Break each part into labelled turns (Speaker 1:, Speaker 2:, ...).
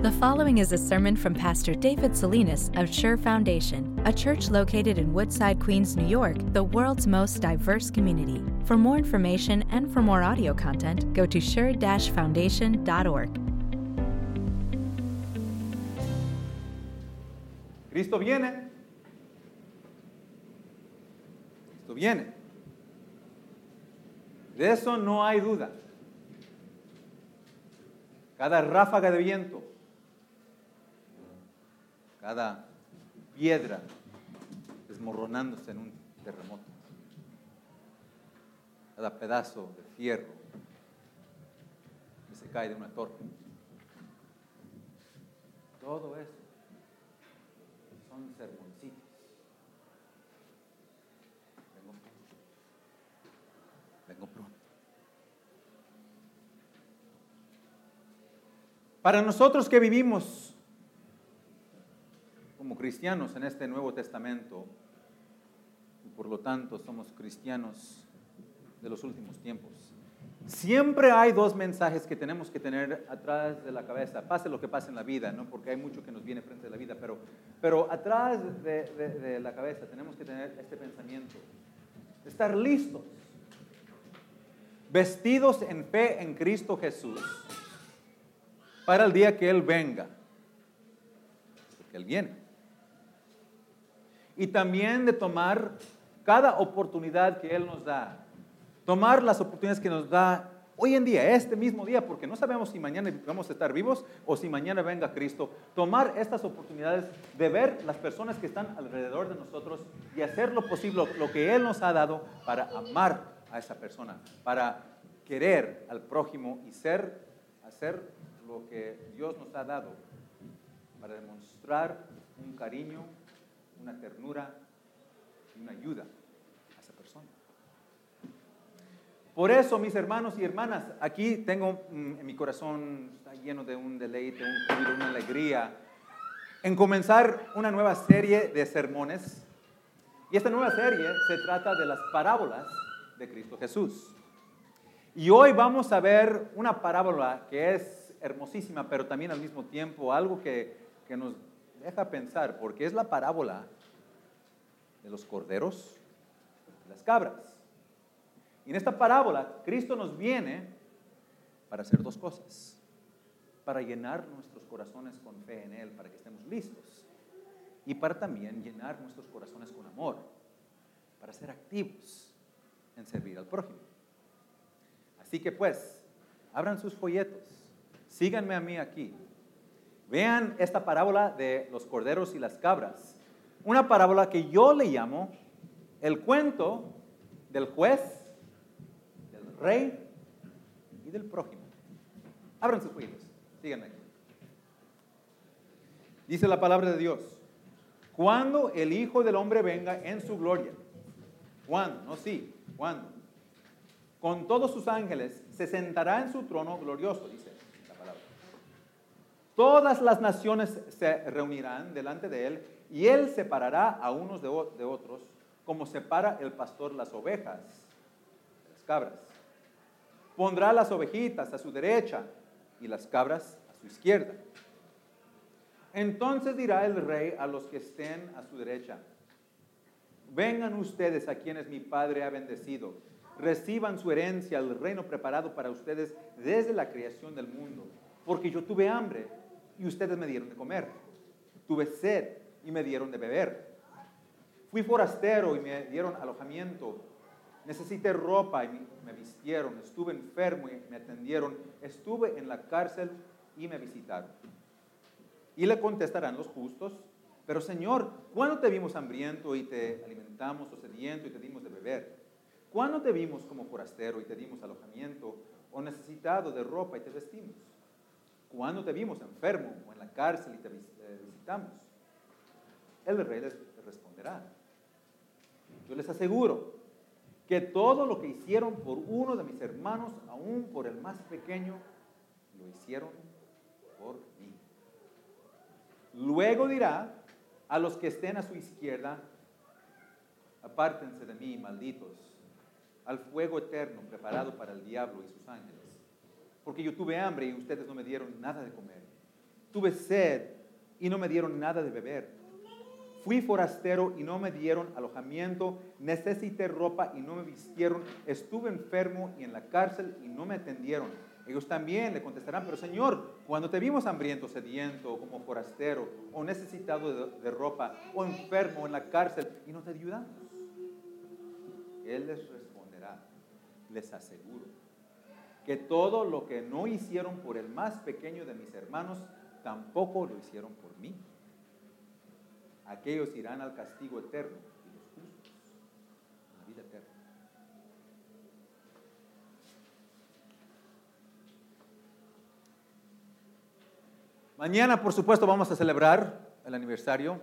Speaker 1: The following is a sermon from Pastor David Salinas of Sure Foundation, a church located in Woodside, Queens, New York, the world's most diverse community. For more information and for more audio content, go to sure-foundation.org.
Speaker 2: Cristo viene. Cristo viene. De eso no hay duda. Cada ráfaga de viento, cada piedra desmoronándose en un terremoto, cada pedazo de fierro que se cae de una torre. Todo eso son sermoncitos. Vengo pronto. Vengo pronto. Para nosotros que vivimos cristianos en este Nuevo Testamento, y por lo tanto somos cristianos de los últimos tiempos, siempre hay dos mensajes que tenemos que tener atrás de la cabeza, pase lo que pase en la vida, ¿no? porque hay mucho que nos viene frente de la vida, pero, pero atrás de, de- de la cabeza tenemos que tener este pensamiento, estar listos, vestidos en fe en Cristo Jesús, para el día que Él venga, porque Él viene. Y también de tomar cada oportunidad que Él nos da, tomar las oportunidades que nos da hoy en día, este mismo día, porque no sabemos si mañana vamos a estar vivos o si mañana venga Cristo, tomar estas oportunidades de ver las personas que están alrededor de nosotros y hacer lo posible, lo que Él nos ha dado para amar a esa persona, para querer al prójimo y ser, hacer lo que Dios nos ha dado, para demostrar un cariño, una ternura y una ayuda a esa persona. Por eso, mis hermanos y hermanas, aquí tengo mm, en mi corazón, está lleno de un deleite, un júbilo, una alegría, en comenzar una nueva serie de sermones. Y esta nueva serie se trata de las parábolas de Cristo Jesús. Y hoy vamos a ver una parábola que es hermosísima, pero también al mismo tiempo algo que, que nos deja pensar, porque es la parábola de los corderos y las cabras. Y en esta parábola, Cristo nos viene para hacer dos cosas. Para llenar nuestros corazones con fe en Él, para que estemos listos. Y para también llenar nuestros corazones con amor, para ser activos en servir al prójimo. Así que pues, abran sus folletos, síganme a mí aquí. Vean esta parábola de los corderos y las cabras. Una parábola que yo le llamo el cuento del juez, del rey y del prójimo. Abran sus folletos, síganme. Dice la palabra de Dios, cuando el Hijo del Hombre venga en su gloria, ¿cuándo? No, sí, ¿cuándo? Con todos sus ángeles se sentará en su trono glorioso, dice. Todas las naciones se reunirán delante de él y él separará a unos de, otros como separa el pastor las ovejas de las cabras. Pondrá las ovejitas a su derecha y las cabras a su izquierda. Entonces dirá el rey a los que estén a su derecha, vengan ustedes a quienes mi Padre ha bendecido, reciban su herencia, el reino preparado para ustedes desde la creación del mundo, porque yo tuve hambre y ustedes me dieron de comer, tuve sed y me dieron de beber, fui forastero y me dieron alojamiento, necesité ropa y me vistieron, estuve enfermo y me atendieron, estuve en la cárcel y me visitaron. Y le contestarán los justos, pero Señor, ¿cuándo te vimos hambriento y te alimentamos o sediento y te dimos de beber? ¿Cuándo te vimos como forastero y te dimos alojamiento o necesitado de ropa y te vestimos? ¿Cuándo te vimos enfermo o en la cárcel y te eh, visitamos? El rey les responderá, yo les aseguro que todo lo que hicieron por uno de mis hermanos, aún por el más pequeño, lo hicieron por mí. Luego dirá a los que estén a su izquierda, apártense de mí, malditos, al fuego eterno preparado para el diablo y sus ángeles. Porque yo tuve hambre y ustedes no me dieron nada de comer. Tuve sed y no me dieron nada de beber. Fui forastero y no me dieron alojamiento. Necesité ropa y no me vistieron. Estuve enfermo y en la cárcel y no me atendieron. Ellos también le contestarán, pero Señor, cuando te vimos hambriento, sediento, como forastero, o necesitado de, ropa, o enfermo en la cárcel, y no te ayudamos. Él les responderá, les aseguro, que todo lo que no hicieron por el más pequeño de mis hermanos, tampoco lo hicieron por mí. Aquellos irán al castigo eterno y los justos a la vida eterna. Mañana, por supuesto, vamos a celebrar el aniversario,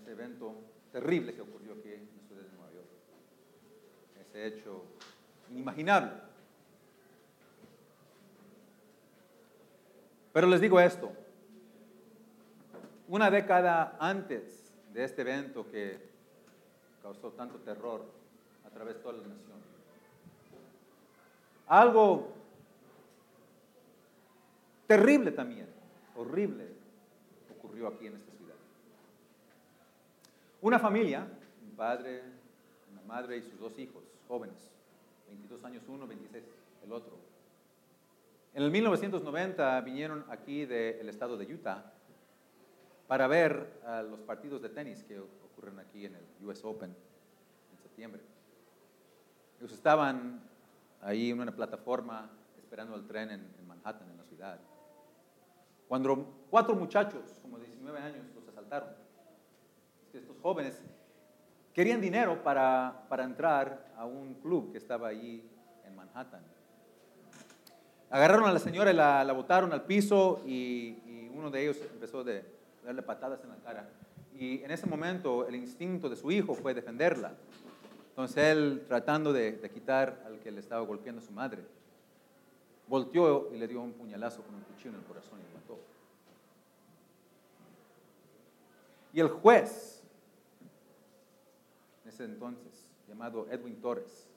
Speaker 2: ese evento terrible que ocurrió aquí en de Nueva York, ese hecho inimaginable. Pero les digo esto, una década antes de este evento que causó tanto terror a través de toda la nación, algo terrible también, horrible, ocurrió aquí en esta ciudad. Una familia, un padre, una madre y sus dos hijos, jóvenes, 22 años uno, 26 el otro. En el 1990 vinieron aquí del estado de Utah para ver a los partidos de tenis que ocurren aquí en el US Open en septiembre. Ellos estaban ahí en una plataforma esperando el tren en, en Manhattan, en la ciudad. Cuando cuatro muchachos, como 19 años, los asaltaron. Estos jóvenes querían dinero para, para entrar a un club que estaba allí en Manhattan. Agarraron a la señora y la, la botaron al piso y, y uno de ellos empezó de darle patadas en la cara. Y en ese momento el instinto de su hijo fue defenderla. Entonces él, tratando de, de quitar al que le estaba golpeando a su madre, volteó y le dio un puñalazo con un cuchillo en el corazón y lo mató. Y el juez, ese entonces, llamado Edwin Torres,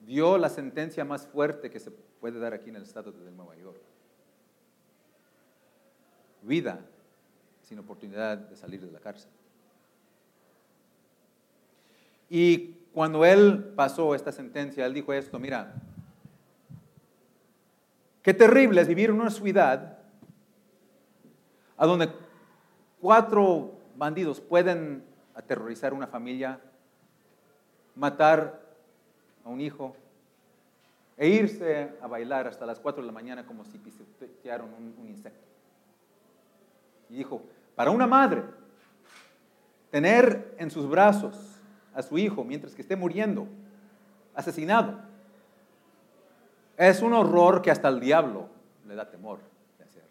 Speaker 2: dio la sentencia más fuerte que se puede dar aquí en el estado de Nueva York. Vida sin oportunidad de salir de la cárcel. Y cuando él pasó esta sentencia, él dijo esto, mira, qué terrible es vivir en una ciudad a donde cuatro bandidos pueden aterrorizar una familia, matar a un hijo e irse a bailar hasta las 4 de la mañana como si pisotearon un, un insecto. Y dijo, para una madre, tener en sus brazos a su hijo mientras que esté muriendo, asesinado, es un horror que hasta el diablo le da temor de hacer.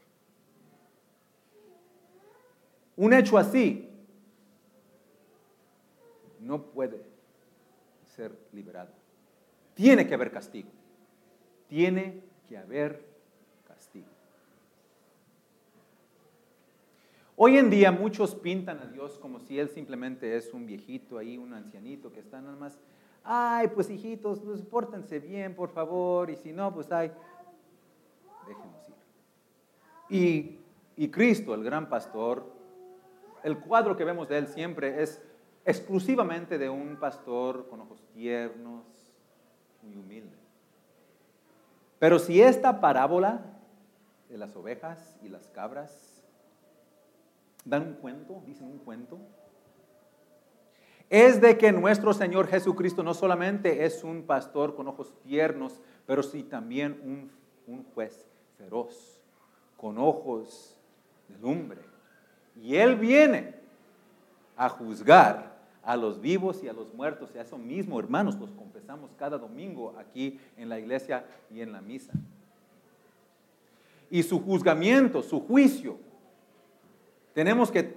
Speaker 2: Un hecho así no puede ser liberado. Tiene que haber castigo. Tiene que haber castigo. Hoy en día muchos pintan a Dios como si Él simplemente es un viejito ahí, un ancianito que está nada más, ay, pues hijitos, pues pórtense bien, por favor, y si no, pues ay, déjenos ir. Y, y Cristo, el gran pastor, el cuadro que vemos de Él siempre es exclusivamente de un pastor con ojos tiernos, muy humilde. Pero si esta parábola de las ovejas y las cabras dan un cuento, dicen un cuento, es de que nuestro Señor Jesucristo no solamente es un pastor con ojos tiernos, pero sí también un, un juez feroz, con ojos de lumbre. Y Él viene a juzgar a los vivos y a los muertos. Y a eso mismo, hermanos, los confesamos cada domingo aquí en la iglesia y en la misa. Y su juzgamiento, su juicio, tenemos que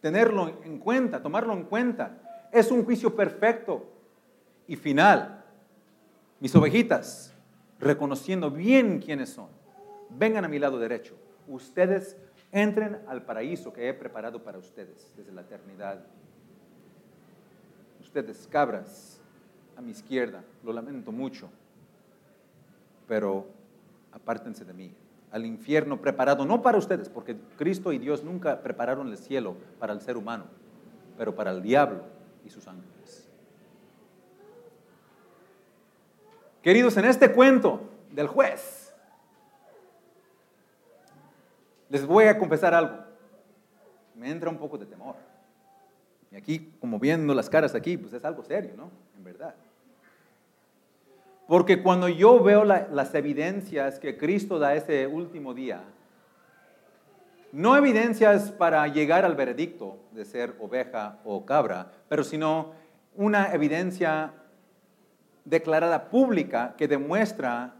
Speaker 2: tenerlo en cuenta, tomarlo en cuenta. Es un juicio perfecto y final. Mis ovejitas, reconociendo bien quiénes son, vengan a mi lado derecho. Ustedes entren al paraíso que he preparado para ustedes desde la eternidad ustedes, cabras, a mi izquierda, lo lamento mucho, pero apártense de mí, al infierno preparado, no para ustedes, porque Cristo y Dios nunca prepararon el cielo para el ser humano, pero para el diablo y sus ángeles. Queridos, en este cuento del juez, les voy a confesar algo. Me entra un poco de temor. Y aquí, como viendo las caras aquí, pues es algo serio, ¿no? En verdad. Porque cuando yo veo las evidencias que Cristo da ese último día, no evidencias para llegar al veredicto de ser oveja o cabra, pero sino una evidencia declarada pública que demuestra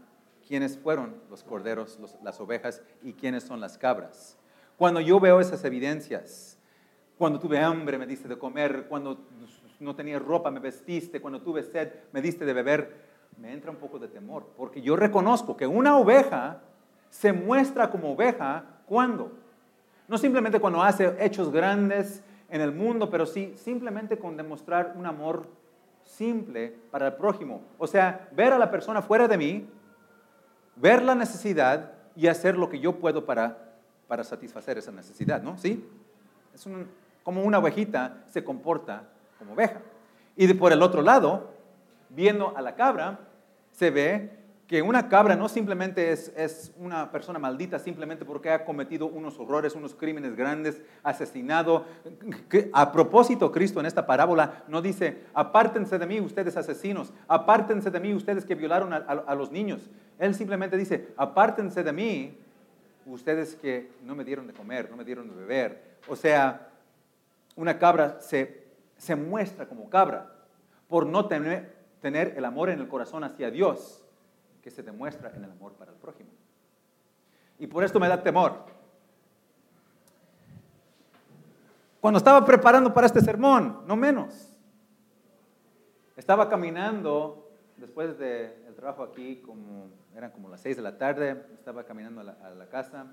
Speaker 2: quiénes fueron los corderos, las ovejas y quiénes son las cabras. Cuando yo veo esas evidencias, cuando tuve hambre me diste de comer, cuando no tenía ropa me vestiste, cuando tuve sed me diste de beber, me entra un poco de temor, porque yo reconozco que una oveja se muestra como oveja cuando. No simplemente cuando hace hechos grandes en el mundo, pero sí simplemente con demostrar un amor simple para el prójimo. O sea, ver a la persona fuera de mí, ver la necesidad y hacer lo que yo puedo para, para satisfacer esa necesidad, ¿no? ¿Sí? Es como una ovejita se comporta como oveja. Y por el otro lado, viendo a la cabra, se ve que una cabra no simplemente es, una persona maldita simplemente porque ha cometido unos horrores, unos crímenes grandes, asesinado. A propósito, Cristo en esta parábola no dice, apártense de mí ustedes asesinos, apártense de mí ustedes que violaron a, los niños. Él simplemente dice, apártense de mí ustedes que no me dieron de comer, no me dieron de beber. O sea, una cabra se, se muestra como cabra por no tener, tener el amor en el corazón hacia Dios que se demuestra en el amor para el prójimo. Y por esto me da temor. Cuando estaba preparando para este sermón, no menos, estaba caminando después del trabajo aquí, como eran como las 6 de la tarde, estaba caminando a la, casa,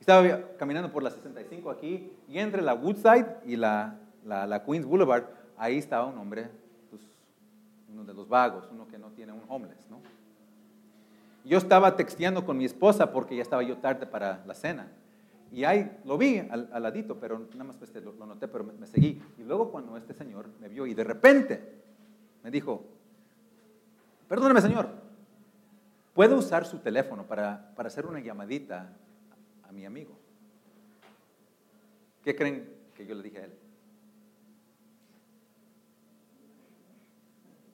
Speaker 2: estaba caminando por la 65 aquí, y entre la Woodside y la, la Queens Boulevard, ahí estaba un hombre uno de los vagos, uno que no tiene un homeless, ¿no? Yo estaba texteando con mi esposa porque ya estaba yo tarde para la cena. Y ahí lo vi al, ladito, pero nada más pues, lo, noté, pero me, seguí. Y luego cuando este señor me vio y de repente me dijo, perdóneme señor, ¿puedo usar su teléfono para, para hacer una llamadita a mi amigo? ¿Qué creen que yo le dije a él?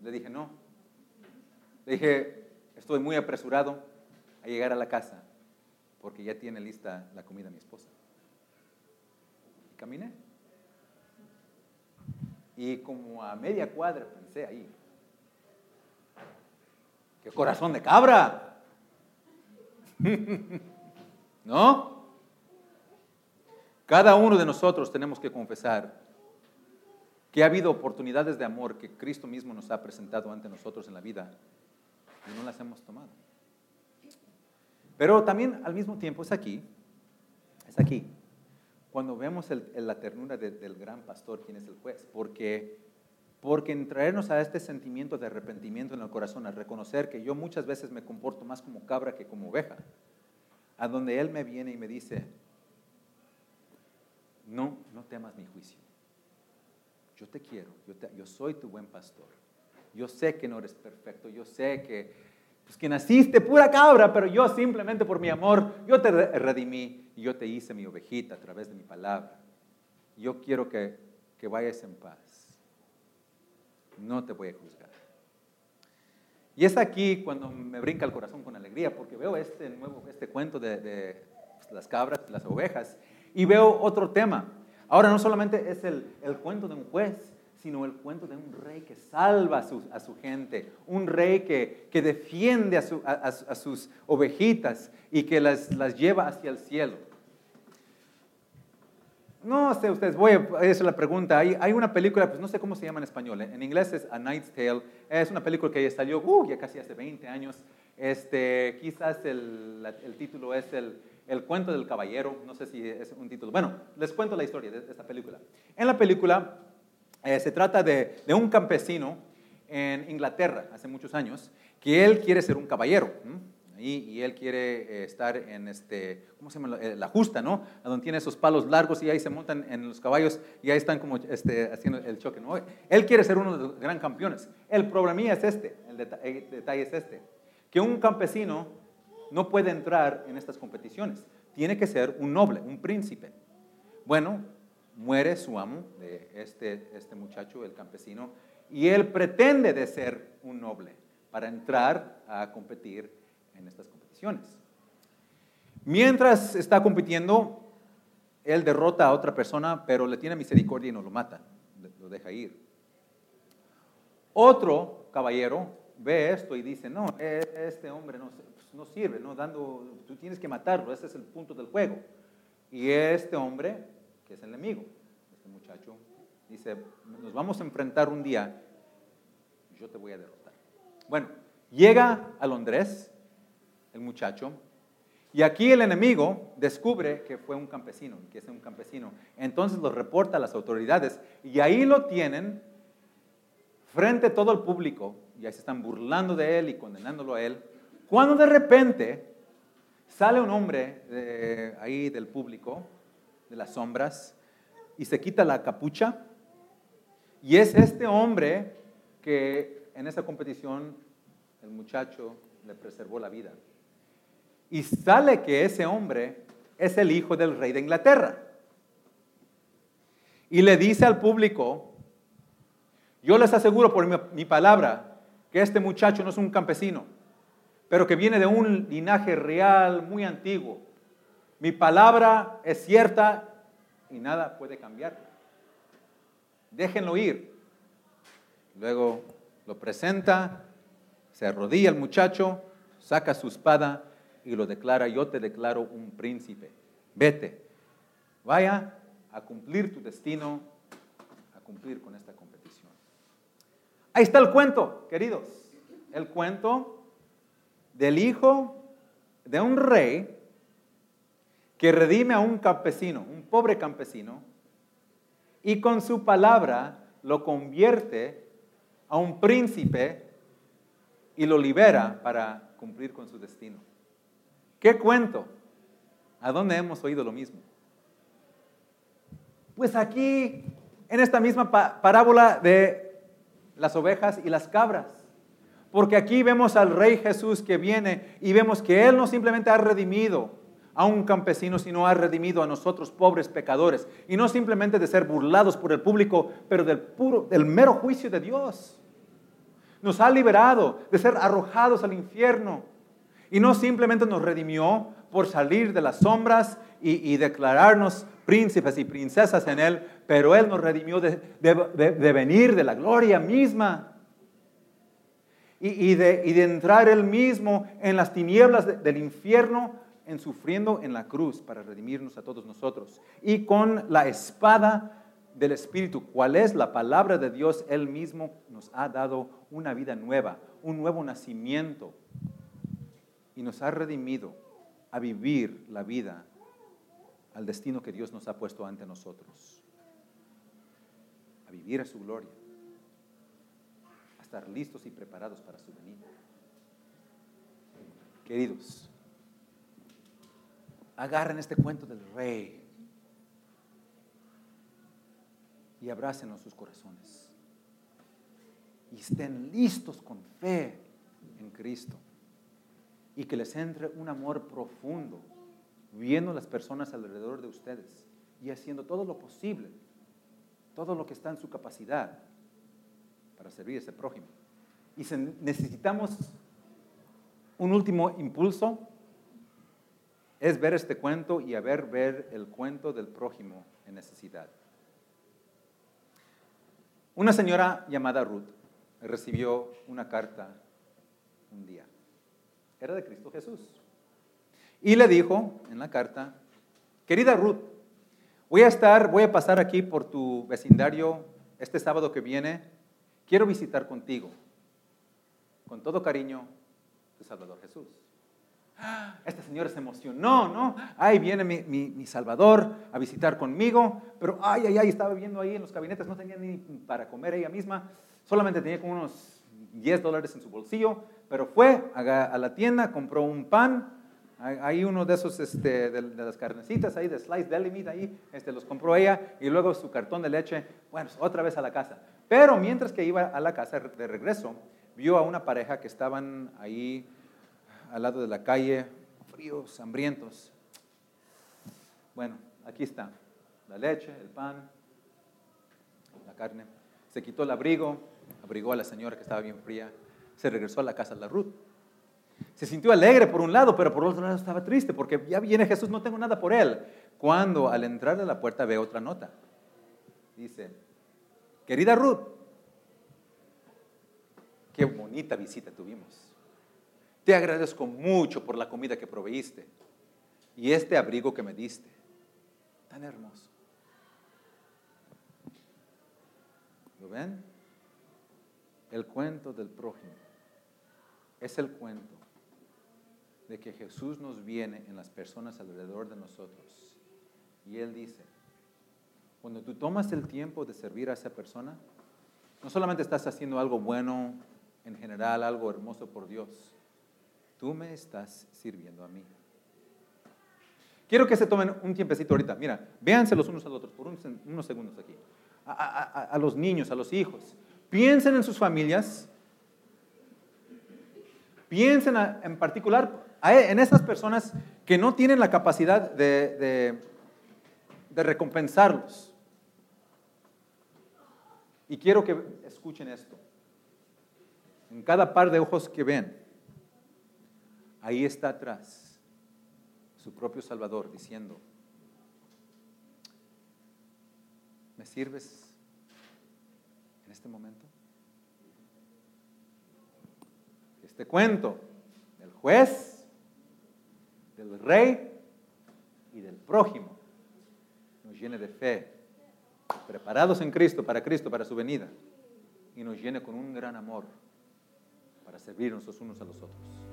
Speaker 2: Le dije, no. Le dije, estoy muy apresurado a llegar a la casa porque ya tiene lista la comida mi esposa. Y caminé. Y como a media cuadra pensé ahí, qué corazón de cabra. ¿No? Cada uno de nosotros tenemos que confesar que ha habido oportunidades de amor que Cristo mismo nos ha presentado ante nosotros en la vida y no las hemos tomado. Pero también al mismo tiempo es aquí, es aquí, cuando vemos la ternura del gran pastor, quien es el juez, porque, porque en traernos a este sentimiento de arrepentimiento en el corazón, a reconocer que yo muchas veces me comporto más como cabra que como oveja, a donde Él me viene y me dice, no, no temas mi juicio yo te quiero, yo, soy tu buen pastor. Yo sé que no eres perfecto, yo sé que, pues, que naciste pura cabra, pero yo simplemente por mi amor, yo te redimí y yo te hice mi ovejita a través de mi palabra. Yo quiero que, que vayas en paz. No te voy a juzgar. Y es aquí cuando me brinca el corazón con alegría, porque veo este nuevo, este cuento de, pues, las cabras, las ovejas, y veo otro tema. Ahora no solamente es el, cuento de un juez, sino el cuento de un rey que salva a su, gente, un rey que, defiende a, sus ovejitas y que las, lleva hacia el cielo. No sé ustedes, voy a hacer la pregunta. Hay, una película, pues no sé cómo se llama en español. En inglés es A Knight's Tale. Es una película que ya salió uh, ya casi hace 20 años. Este, quizás el título es el, el cuento del caballero, no sé si es un título. Bueno, les cuento la historia de esta película. En la película eh, se trata de, un campesino en Inglaterra hace muchos años que él quiere ser un caballero. Y él quiere eh, estar en este, ¿cómo se llama? Eh, la justa, ¿no? A donde tiene esos palos largos y ahí se montan en los caballos y ahí están como este, haciendo el choque, ¿no? Él quiere ser uno de los gran campeones. El problema es este, el detalle es este, que un campesino no puede entrar en estas competiciones. Tiene que ser un noble, un príncipe. Bueno, muere su amo, de este, este muchacho, el campesino, y él pretende de ser un noble para entrar a competir en estas competiciones. Mientras está compitiendo, él derrota a otra persona, pero le tiene misericordia y no lo mata, lo deja ir. Otro caballero ve esto y dice, no, e, este hombre no, pues, no sirve, no dando, tú tienes que matarlo, ese es el punto del juego. Y este hombre, que es el enemigo, este muchacho, dice, nos vamos a enfrentar un día, yo te voy a derrotar. Bueno, llega a Londres, el muchacho, y aquí el enemigo descubre que fue un campesino, que es un campesino. Entonces lo reporta a las autoridades y ahí lo tienen frente a todo el público y ahí se están burlando de él y condenándolo a él. Cuando de repente sale un hombre ahí del público, de las sombras, y se quita la capucha. Y es este hombre que en esa competición el muchacho le preservó la vida. Y sale que ese hombre es el hijo del rey de Inglaterra. Y le dice al público, yo les aseguro por mi, palabra que este muchacho no es un campesino, pero que viene de un linaje real muy antiguo. Mi palabra es cierta y nada puede cambiar. Déjenlo ir. Luego lo presenta, se arrodilla el muchacho, saca su espada y lo declara, yo te declaro un príncipe. Vete, vaya a cumplir tu destino, a cumplir con esta competición. Ahí está el cuento, queridos. El cuento del hijo de un rey que redime a un campesino, un pobre campesino, y con su palabra lo convierte a un príncipe y lo libera para cumplir con su destino. ¿Qué cuento? ¿A dónde hemos oído lo mismo? Pues aquí, en esta misma parábola de las ovejas y las cabras. Porque aquí vemos al Rey Jesús que viene y vemos que Él no simplemente ha redimido a un campesino, sino ha redimido a nosotros pobres pecadores. Y no simplemente de ser burlados por el público, pero del, puro, del mero juicio de Dios. Nos ha liberado de ser arrojados al infierno. Y no simplemente nos redimió por salir de las sombras y, declararnos príncipes y princesas en Él, pero Él nos redimió de, venir de la gloria misma y, de, entrar él mismo en las tinieblas del infierno, en sufriendo en la cruz para redimirnos a todos nosotros. Y con la espada del Espíritu, cuál es la palabra de Dios, Él mismo nos ha dado una vida nueva, un nuevo nacimiento. Y nos ha redimido a vivir la vida al destino que Dios nos ha puesto ante nosotros. A vivir a su gloria estar listos y preparados para su venida. Queridos, agarren este cuento del rey y abrácenos sus corazones. Y estén listos con fe en Cristo. Y que les entre un amor profundo, viendo las personas alrededor de ustedes y haciendo todo lo posible, todo lo que está en su capacidad para servir a ese prójimo. Y necesitamos un último impulso, es ver este cuento y a ver, ver el cuento del prójimo en necesidad. Una señora llamada Ruth recibió una carta un día. Era de Cristo Jesús. Y le dijo en la carta, querida Ruth, voy a estar, voy a pasar aquí por tu vecindario este sábado que viene quiero visitar contigo. Con todo cariño, tu Salvador Jesús. Este señor se emocionó, ¿no? Ay, viene mi, Salvador a visitar conmigo, pero ay, ay, ay, estaba viviendo ahí en los gabinetes, no tenía ni para comer ella misma, solamente tenía como unos 10 dólares en su bolsillo, pero fue a, la tienda, compró un pan, hay uno de esos, este, de, las carnecitas ahí, de slice deli meat ahí, este, los compró ella y luego su cartón de leche, bueno, otra vez a la casa. Pero mientras que iba a la casa de regreso, vio a una pareja que estaban ahí al lado de la calle, fríos, hambrientos. Bueno, aquí está, la leche, el pan, la carne. Se quitó el abrigo, abrigó a la señora que estaba bien fría, se regresó a la casa de la Ruth. Se sintió alegre por un lado, pero por otro lado estaba triste porque ya viene Jesús, no tengo nada por él. Cuando al entrar a la puerta ve otra nota. Dice, querida Ruth, qué bonita visita tuvimos. Te agradezco mucho por la comida que proveíste y este abrigo que me diste. Tan hermoso. ¿Lo ven? El cuento del prójimo es el cuento de que Jesús nos viene en las personas alrededor de nosotros. Y Él dice, cuando tú tomas el tiempo de servir a esa persona, no solamente estás haciendo algo bueno en general, algo hermoso por Dios, tú me estás sirviendo a mí. Quiero que se tomen un tiempecito ahorita. Mira, véanse los unos a los otros por unos segundos aquí. A, los niños, a los hijos. Piensen en sus familias. Piensen en particular en esas personas que no tienen la capacidad de, recompensarlos. Y quiero que escuchen esto. En cada par de ojos que ven, ahí está atrás su propio Salvador diciendo, ¿me sirves este momento? Este cuento del juez, del rey y del prójimo nos llene de fe, preparados en Cristo, para Cristo, para su venida, y nos llene con un gran amor para servirnos los unos a los otros.